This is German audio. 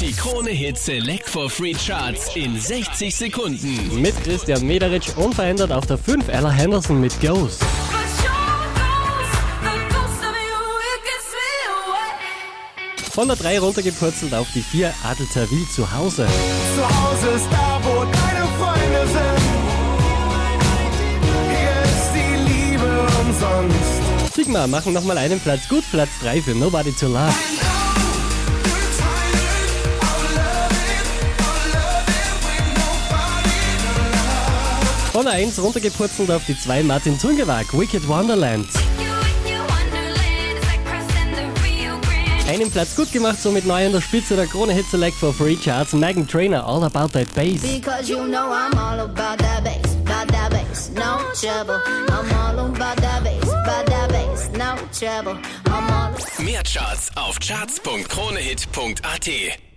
Die Krone Hit Select for Free Charts in 60 Sekunden. Mit Christian Mederitsch unverändert auf der 5 Ella Henderson mit Ghost. Von der 3 runtergepurzelt auf die 4 Adel Tawil zu Hause. Zu Hause ist da, wo deine Freunde sind. Hier ist die Liebe umsonst. Sigma machen nochmal einen Platz gut, Platz 3 für Nobody to Love. Von der 1 runtergepurzelt auf die 2 Martin Zungewag, Wicked Wonderland. Einen Platz gut gemacht, somit neu an der Spitze der Krone Hit Select for Free Charts, Megan Trainer, All About That Bass. Because you know I'm all about that bass, about that bass, no trouble. I'm all about that bass, about that bass, no trouble. I'm all Mehr Charts auf charts.kronehit.at.